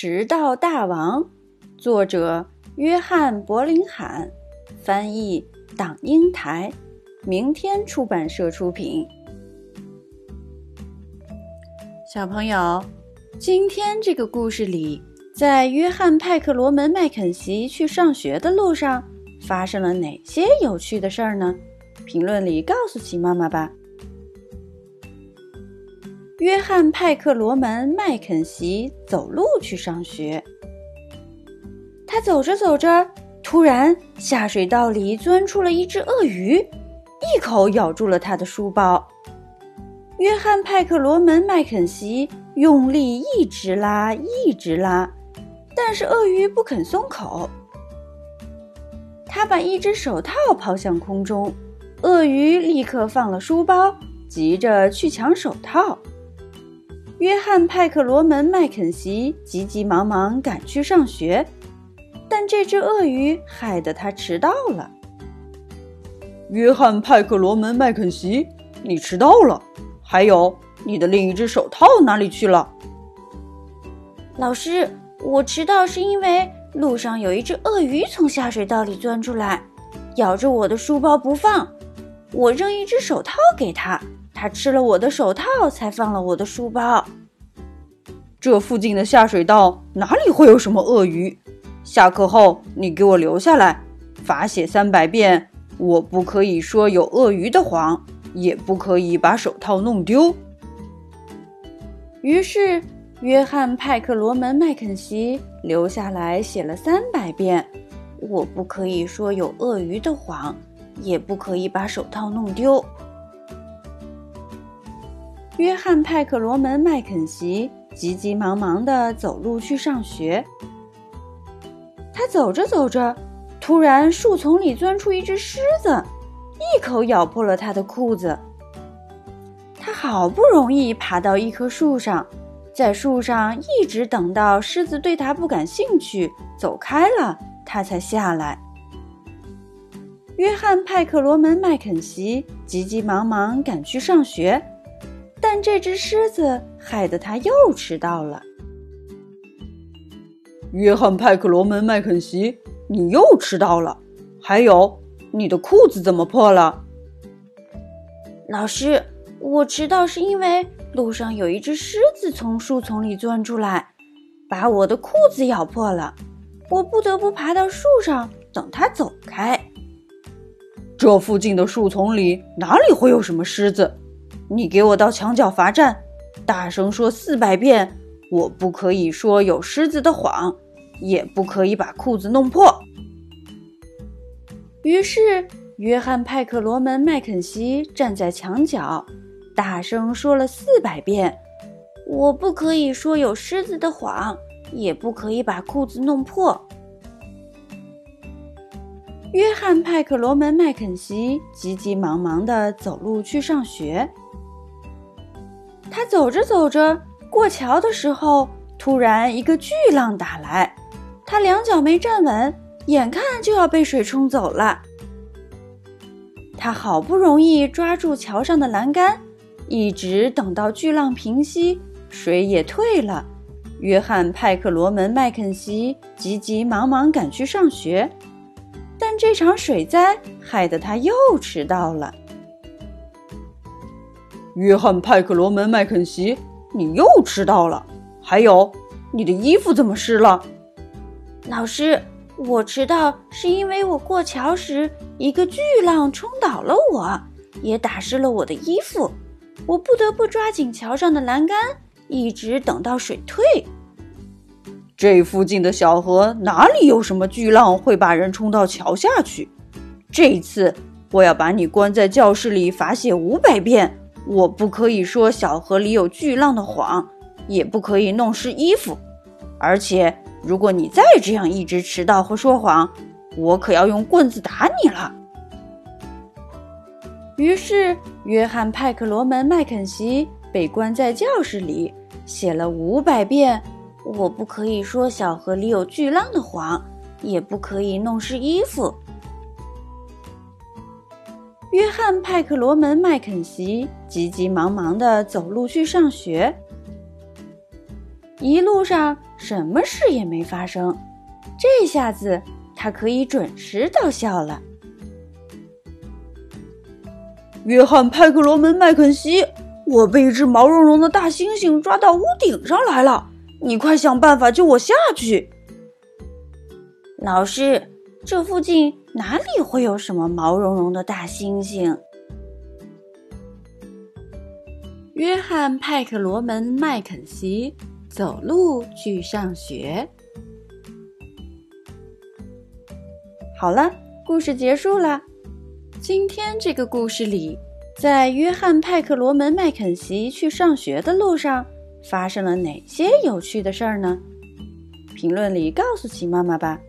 迟到大王，作者约翰·柏林罕，翻译党英台，明天出版社出品。小朋友，今天这个故事里，在约翰·派克罗门·麦肯锡去上学的路上，发生了哪些有趣的事儿呢？评论里告诉奇妈妈吧。约翰·派克罗门·麦肯锡走路去上学。他走着走着，突然下水道里钻出了一只鳄鱼，一口咬住了他的书包。约翰·派克罗门·麦肯锡用力一直拉，一直拉，但是鳄鱼不肯松口。他把一只手套抛向空中，鳄鱼立刻放了书包，急着去抢手套。约翰·派克罗门·麦肯锡急急忙忙赶去上学，但这只鳄鱼害得他迟到了。约翰·派克罗门·麦肯锡，你迟到了。还有，你的另一只手套哪里去了？老师，我迟到是因为路上有一只鳄鱼从下水道里钻出来，咬着我的书包不放。我扔一只手套给他。他吃了我的手套，才放了我的书包。这附近的下水道哪里会有什么鳄鱼？下课后你给我留下来，罚写三百遍。我不可以说有鳄鱼的谎，也不可以把手套弄丢。于是，约翰·派克罗门·麦肯锡留下来写了三百遍：我不可以说有鳄鱼的谎，也不可以把手套弄丢。约翰·派克罗门·麦肯锡急急忙忙地走路去上学。他走着走着，突然树丛里钻出一只狮子，一口咬破了他的裤子。他好不容易爬到一棵树上，在树上一直等到狮子对他不感兴趣，走开了，他才下来。约翰·派克罗门·麦肯锡急急忙忙赶去上学。但这只狮子害得他又迟到了。约翰·派克罗门·麦肯锡，你又迟到了。还有，你的裤子怎么破了？老师，我迟到是因为路上有一只狮子从树丛里钻出来，把我的裤子咬破了。我不得不爬到树上等它走开。这附近的树丛里哪里会有什么狮子？你给我到墙角罚站，大声说四百遍！我不可以说有狮子的谎，也不可以把裤子弄破。于是，约翰·派克罗门·麦肯锡站在墙角，大声说了四百遍：“我不可以说有狮子的谎，也不可以把裤子弄破。”约翰·派克罗门·麦肯锡急急忙忙地走路去上学。走着走着，过桥的时候，突然一个巨浪打来，他两脚没站稳，眼看就要被水冲走了。他好不容易抓住桥上的栏杆，一直等到巨浪平息，水也退了。约翰·派克罗门·麦肯锡急急忙忙赶去上学，但这场水灾害得他又迟到了。约翰·派克罗门·麦肯锡，你又迟到了。还有，你的衣服怎么湿了？老师，我迟到是因为我过桥时一个巨浪冲倒了我，也打湿了我的衣服。我不得不抓紧桥上的栏杆，一直等到水退。这附近的小河哪里有什么巨浪会把人冲到桥下去？这次我要把你关在教室里罚写五百遍。我不可以说小河里有巨浪的谎，也不可以弄湿衣服。而且，如果你再这样一直迟到和说谎，我可要用棍子打你了。于是，约翰·派克罗门·麦肯锡被关在教室里，写了五百遍：“我不可以说小河里有巨浪的谎，也不可以弄湿衣服。”约翰·派克罗门·麦肯锡急急忙忙地走路去上学。一路上什么事也没发生。这下子他可以准时到校了。约翰·派克罗门·麦肯锡，我被一只毛茸茸的大猩猩抓到屋顶上来了，你快想办法救我下去！老师，这附近哪里会有什么毛茸茸的大猩猩？约翰·派克罗门·麦肯锡走路去上学。好了，故事结束了。今天这个故事里，在约翰·派克罗门·麦肯锡去上学的路上，发生了哪些有趣的事儿呢？评论里告诉奇妈妈吧。